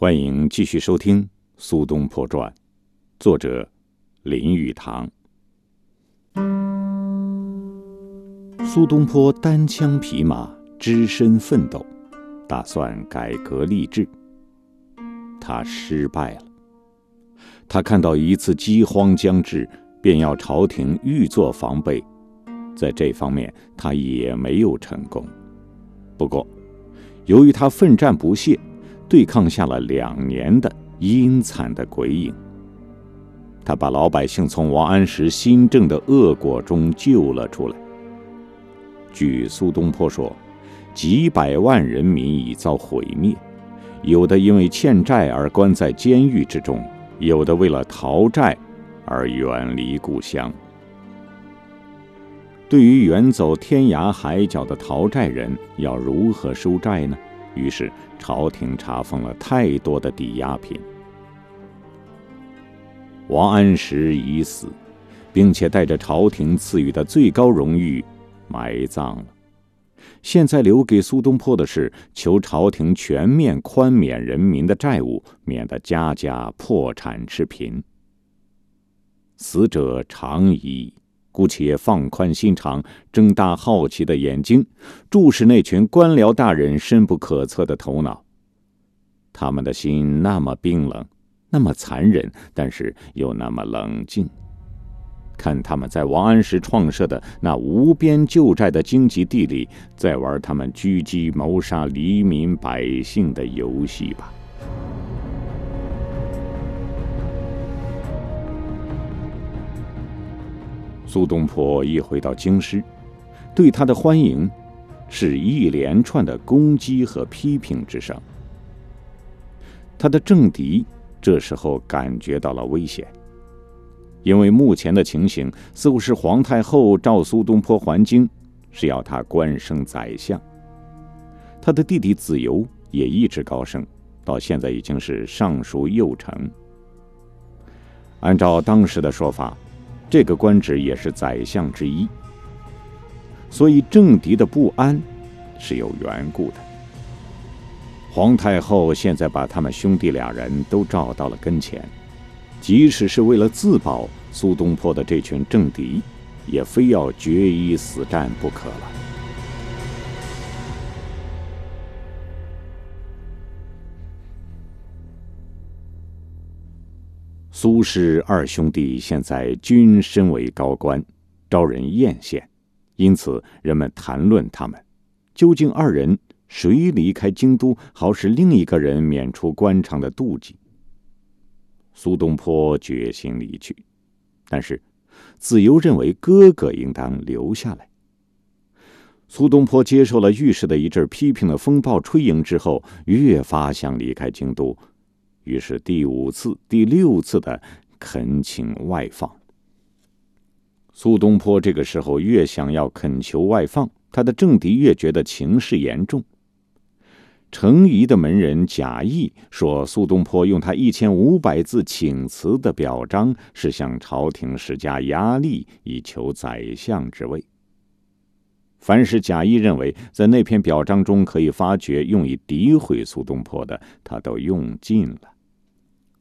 欢迎继续收听《苏东坡传》，作者林语堂。苏东坡单枪匹马，只身奋斗，打算改革吏治。他失败了。他看到一次饥荒将至，便要朝廷预做防备，在这方面他也没有成功。不过，由于他奋战不懈。对抗下了两年的阴惨的鬼影，他把老百姓从王安石新政的恶果中救了出来。据苏东坡说，几百万人民已遭毁灭，有的因为欠债而关在监狱之中，有的为了逃债而远离故乡。对于远走天涯海角的逃债人，要如何收债呢？于是，朝廷查封了太多的抵押品。王安石已死，并且带着朝廷赐予的最高荣誉埋葬了。现在留给苏东坡的是求朝廷全面宽免人民的债务，免得家家破产吃贫。死者长矣。姑且放宽心肠，睁大好奇的眼睛，注视那群官僚大人深不可测的头脑。他们的心那么冰冷，那么残忍，但是又那么冷静。看他们在王安石创设的那无边旧债的荆棘地里，在玩他们狙击谋杀黎民百姓的游戏吧。苏东坡一回到京师，对他的欢迎是一连串的攻击和批评之声。他的政敌这时候感觉到了危险，因为目前的情形似乎是皇太后召苏东坡还京，是要他官升宰相。他的弟弟子由也一直高升，到现在已经是尚书右丞。按照当时的说法。这个官职也是宰相之一，所以政敌的不安是有缘故的。皇太后现在把他们兄弟俩人都召到了跟前，即使是为了自保，苏东坡的这群政敌，也非要决一死战不可了。苏轼二兄弟现在均身为高官，招人艳羡，因此人们谈论他们。究竟二人谁离开京都，好使另一个人免除官场的妒忌？苏东坡决心离去，但是子由认为哥哥应当留下来。苏东坡接受了御史的一阵批评的风暴吹迎之后，越发想离开京都。于是第五次、第六次的恳请外放。苏东坡这个时候越想要恳求外放，他的政敌越觉得情势严重。程颐的门人贾谊说：“苏东坡用他一千五百字请辞的表彰，是向朝廷施加压力，以求宰相之位。凡是贾谊认为在那篇表彰中可以发觉用以诋毁苏东坡的，他都用尽了。”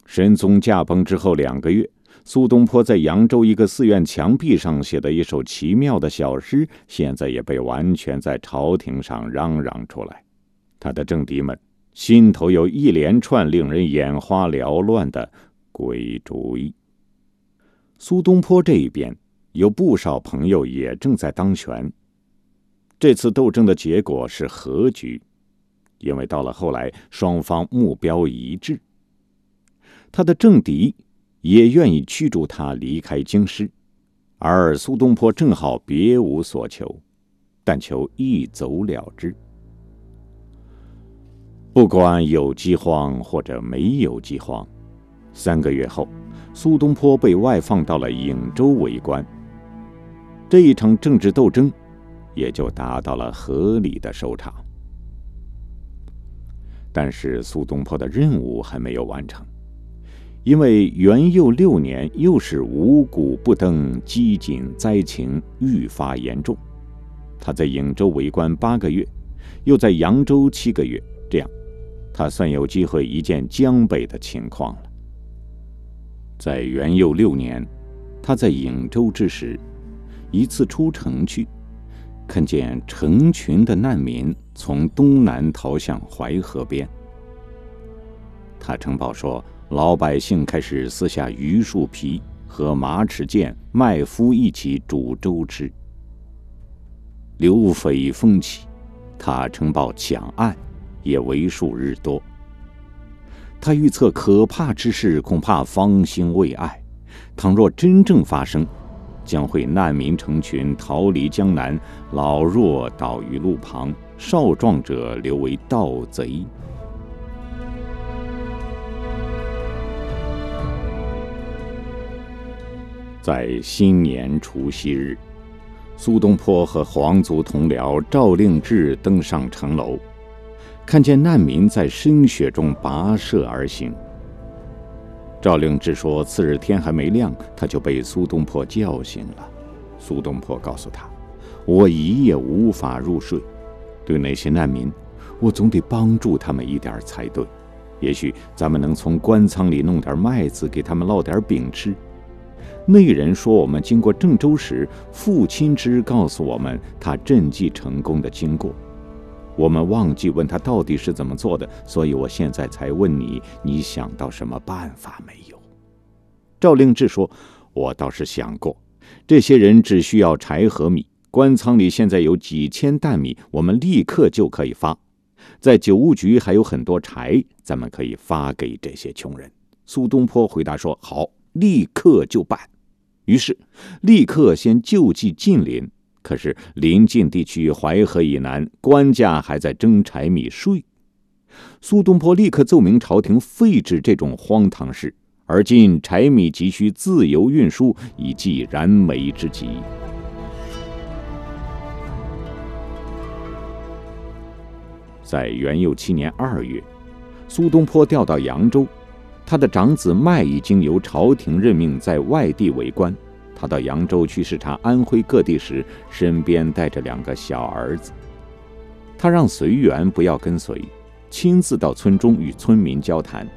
神宗驾崩之后两个月，苏东坡在扬州一个寺院墙壁上写的一首奇妙的小诗，现在也被完全在朝廷上嚷嚷出来。他的政敌们心头有一连串令人眼花缭乱的鬼主意。苏东坡这一边有不少朋友也正在当权。这次斗争的结果是和局，因为到了后来，双方目标一致。他的政敌也愿意驱逐他离开京师，而苏东坡正好别无所求，但求一走了之。不管有饥荒或者没有饥荒，三个月后，苏东坡被外放到了颍州为官。这一场政治斗争也就达到了合理的收场。但是苏东坡的任务还没有完成。因为元佑六年，又是五谷不登，饥馑灾情愈发严重。他在颍州为官八个月，又在扬州七个月，这样，他算有机会一见江北的情况了。在元佑六年，他在颍州之时，一次出城去，看见成群的难民从东南逃向淮河边。他呈报说，老百姓开始撕下榆树皮和马齿苋、麦麸一起煮粥吃。刘匪风起，他呈报抢案。也为数日多。他预测可怕之事恐怕方兴未艾，倘若真正发生，将会难民成群逃离江南，老弱倒于路旁，少壮者留为盗贼。在新年除夕日，苏东坡和皇族同僚赵令志登上城楼。看见难民在深雪中跋涉而行，赵令志说：“次日天还没亮，他就被苏东坡叫醒了。苏东坡告诉他：‘我一夜无法入睡，对那些难民，我总得帮助他们一点才对。也许咱们能从官仓里弄点麦子给他们烙点饼吃。’那人说：‘我们经过郑州时，父亲之告诉我们他赈济成功的经过。’”我们忘记问他到底是怎么做的，所以我现在才问你：你想到什么办法没有？赵令志说：“我倒是想过，这些人只需要柴和米，官仓里现在有几千担米，我们立刻就可以发。在酒务局还有很多柴，咱们可以发给这些穷人。”苏东坡回答说：“好，立刻就办。”于是，立刻先救济近邻。可是临近地区淮河以南，官家还在征柴米税。苏东坡立刻奏明朝廷废止这种荒唐事，而今柴米急需自由运输，以济燃眉之急。在元佑七年二月，苏东坡调到扬州，他的长子麦已经由朝廷任命在外地为官。他到扬州去视察安徽各地时，身边带着两个小儿子。他让随缘不要跟随，亲自到村中与村民交谈。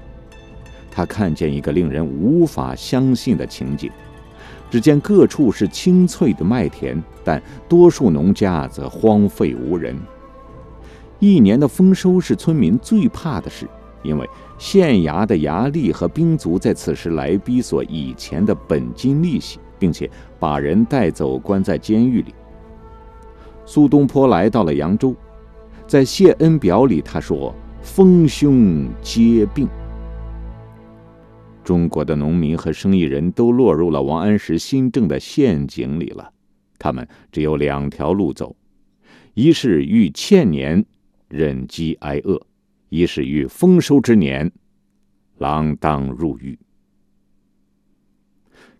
他看见一个令人无法相信的情景：只见各处是青翠的麦田，但多数农家则荒废无人。一年的丰收是村民最怕的事，因为县衙的衙吏和兵卒在此时来逼索以前的本金利息。并且把人带走，关在监狱里。苏东坡来到了扬州，在谢恩表里，他说：“丰胸皆病。”中国的农民和生意人都落入了王安石新政的陷阱里了。他们只有两条路走：一是遇欠年，忍饥挨饿；一是遇丰收之年，锒铛入狱。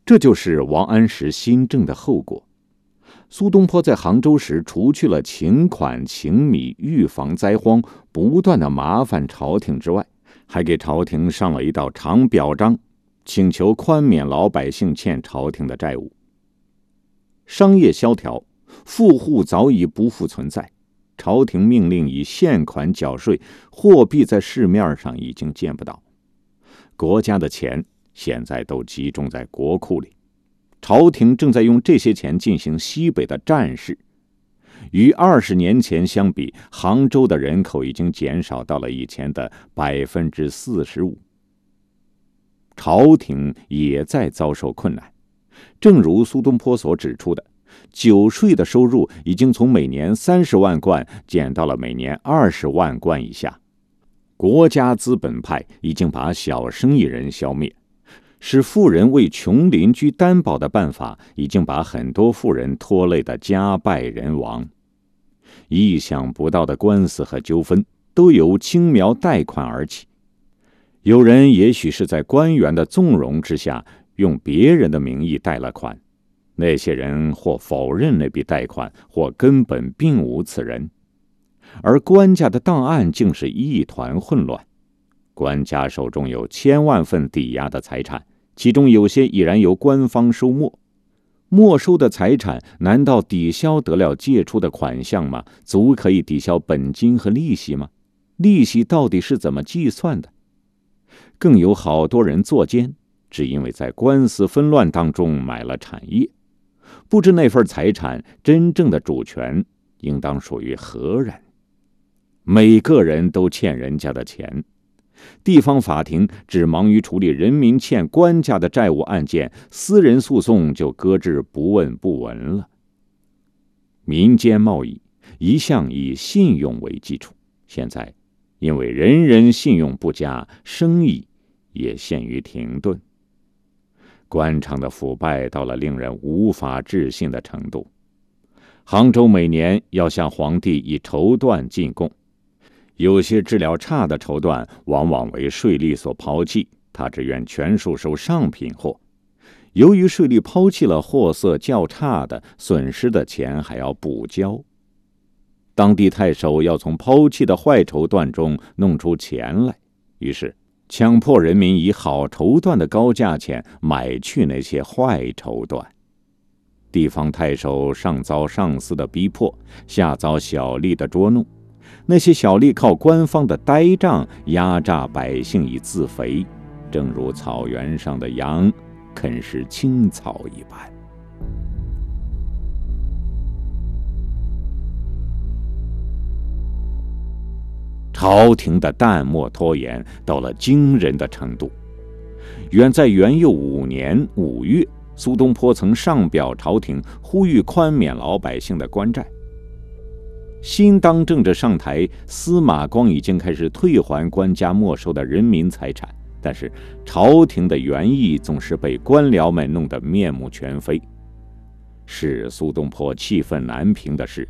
这就是王安石新政的后果。苏东坡在杭州时，除去了请款请米、预防灾荒、不断的麻烦朝廷之外，还给朝廷上了一道长表彰，请求宽免老百姓欠朝廷的债务。商业萧条，富户早已不复存在，朝廷命令以现款缴税，货币在市面上已经见不到，国家的钱。现在都集中在国库里，朝廷正在用这些钱进行西北的战事。与二十年前相比，杭州的人口已经减少到了以前的百分之四十五。朝廷也在遭受困难，正如苏东坡所指出的，酒税的收入已经从每年三十万贯减到了每年二十万贯以下。国家资本派已经把小生意人消灭。使富人为穷邻居担保的办法，已经把很多富人拖累的家败人亡。意想不到的官司和纠纷都由青苗贷款而起。有人也许是在官员的纵容之下，用别人的名义贷了款，那些人或否认那笔贷款，或根本并无此人。而官家的档案竟是一团混乱，官家手中有千万份抵押的财产。其中有些已然由官方收没，没收的财产难道抵消得了借出的款项吗？足可以抵消本金和利息吗？利息到底是怎么计算的？更有好多人作奸，只因为在官司纷乱当中买了产业，不知那份财产真正的主权应当属于何人。每个人都欠人家的钱，地方法庭只忙于处理人民欠官家的债务案件，私人诉讼就搁置不问不闻了。民间贸易一向以信用为基础，现在。因为人人信用不佳，生意也陷于停顿。官场的腐败到了令人无法置信的程度。杭州每年要向皇帝以绸缎进贡，有些质量差的绸缎往往为税吏所抛弃，他只愿全数收上品货。由于税吏抛弃了货色较差的，损失的钱还要补交。当地太守要从抛弃的坏绸缎中弄出钱来，于是强迫人民以好绸缎的高价钱买去那些坏绸缎。地方太守上遭上司的逼迫，下遭小吏的捉弄，那些小吏靠官方的呆账压榨百姓以自肥，正如草原上的羊啃食青草一般。朝廷的淡漠拖延到了惊人的程度。远在元佑五年五月，苏东坡曾上表朝廷，呼吁宽免老百姓的官债。新当政者上台，司马光已经开始退还官家没收的人民财产，但是朝廷的原意总是被官僚们弄得面目全非。使苏东坡气愤难平的是。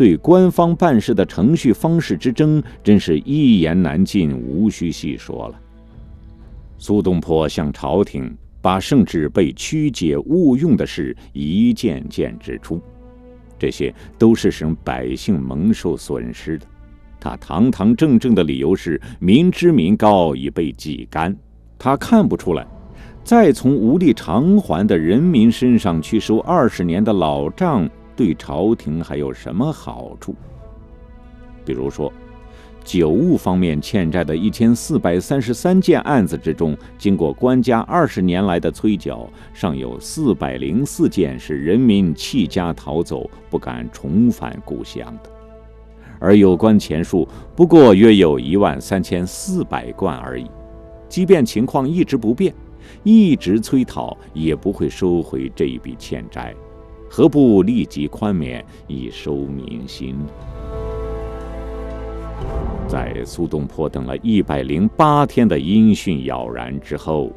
对官方办事的程序方式之争，真是一言难尽，无需细说了。苏东坡向朝廷把圣旨被曲解误用的事一件件指出，这些都是使百姓蒙受损失的。他堂堂正正的理由是：民脂民膏已被挤干，他看不出来，再从无力偿还的人民身上去收二十年的老账。对朝廷还有什么好处？比如说，酒务方面欠债的一千四百三十三件案子之中，经过官家二十年来的催缴，尚有四百零四件是人民弃家逃走，不敢重返故乡的，而有关钱数不过约有一万三千四百贯而已。即便情况一直不变，一直催讨，也不会收回这一笔欠债。何不立即宽免，以收民心？在苏东坡等了一百零八天的音讯杳然之后，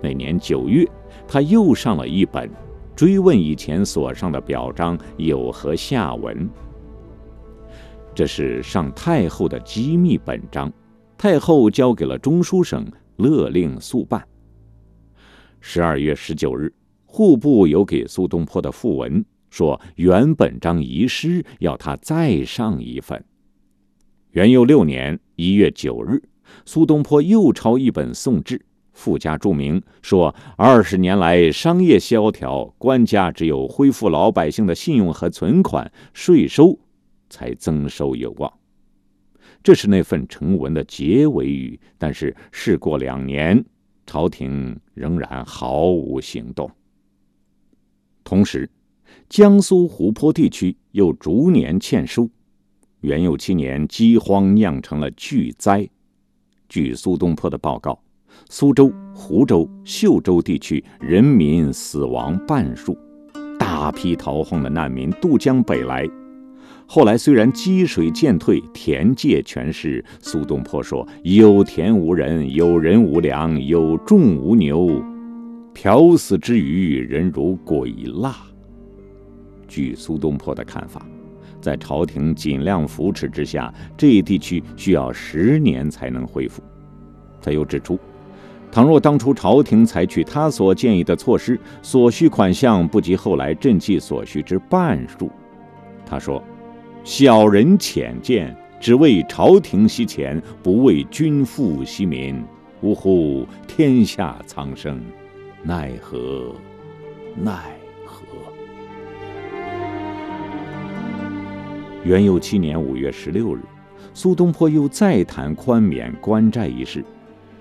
那年九月，他又上了一本，追问以前所上的表彰有何下文。这是上太后的机密本章，太后交给了中书省，勒令速办。十二月十九日。户部有给苏东坡的复文，说原本章遗失，要他再上一份。元佑六年一月九日，苏东坡又抄一本送至，附加注明说：二十年来商业萧条，官家只有恢复老百姓的信用和存款，税收才增收有望。这是那份呈文的结尾语。但是事过两年，朝廷仍然毫无行动。同时，江苏湖泊地区又逐年欠收。元佑七年，饥荒酿成了巨灾。据苏东坡的报告，苏州、湖州、秀州地区人民死亡半数，大批逃荒的难民渡江北来。后来虽然积水渐退，田界全失，苏东坡说：“有田无人，有人无粮，有种无牛。”漂死之余，人如鬼蜡。据苏东坡的看法，在朝廷尽量扶持之下，这一地区需要十年才能恢复。他又指出，倘若当初朝廷采取他所建议的措施，所需款项不及后来赈济所需之半数。他说：“小人浅见，只为朝廷惜钱，不为君父惜民。呜呼，天下苍生！”奈何，奈何！元佑七年五月十六日，苏东坡又再谈宽免官债一事。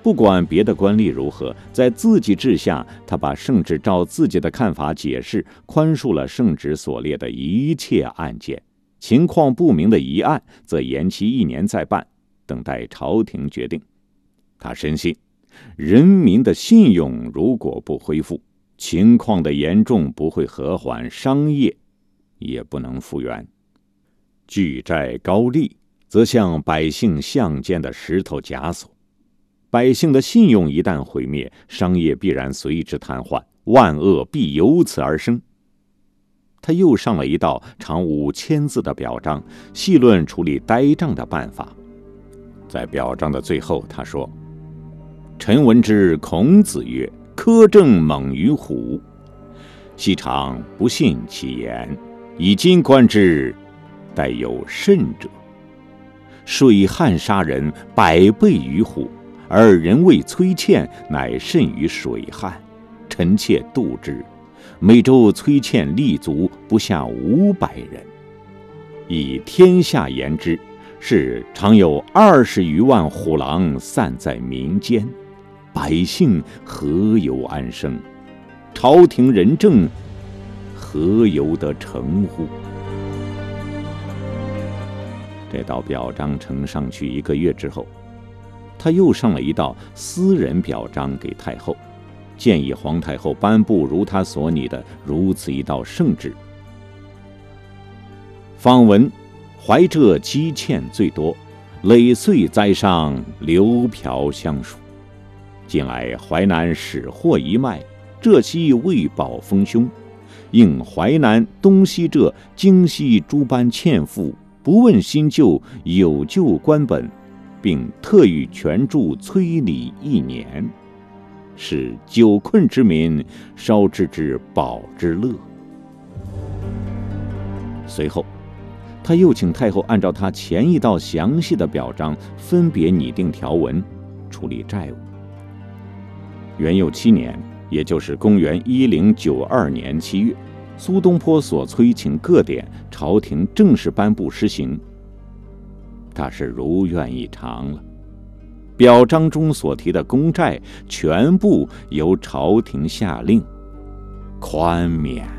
不管别的官吏如何，在自己治下，他把圣旨照自己的看法解释，宽恕了圣旨所列的一切案件。情况不明的疑案，则延期一年再办，等待朝廷决定。他深信，人民的信用如果不恢复，情况的严重不会和缓，商业也不能复原。巨债高利，则像百姓项间的石头枷锁。百姓的信用一旦毁灭，商业必然随之瘫痪，万恶必由此而生。他又上了一道长五千字的表彰，细论处理呆账的办法。在表彰的最后，他说：“臣闻之，孔子曰：‘苛政猛于虎。’昔常不信其言，以今观之，殆有甚者。水旱杀人，百倍于虎。”而人为崔倩，乃甚于水旱。臣妾度之，每周崔倩立足不下五百人。以天下言之，是常有二十余万虎狼散在民间，百姓何由安生？朝廷仁政何由得成乎？这道表彰呈上去一个月之后。他又上了一道私人表彰给太后，建议皇太后颁布如他所拟的如此一道圣旨。访文，怀浙积欠最多，累岁灾上流瓢相属。近来淮南始获一脉，浙西未保丰胸，应淮南、东西浙、京西诸般欠赋，不问新旧，有旧官本。并特予全助催礼一年，使久困之民稍知之宝之乐。随后，他又请太后按照他前一道详细的表彰，分别拟定条文，处理债务。元佑七年，也就是公元一零九二年七月，苏东坡所催请各典，朝廷正式颁布施行。他是如愿以偿了，表彰中所提的公债全部由朝廷下令宽免。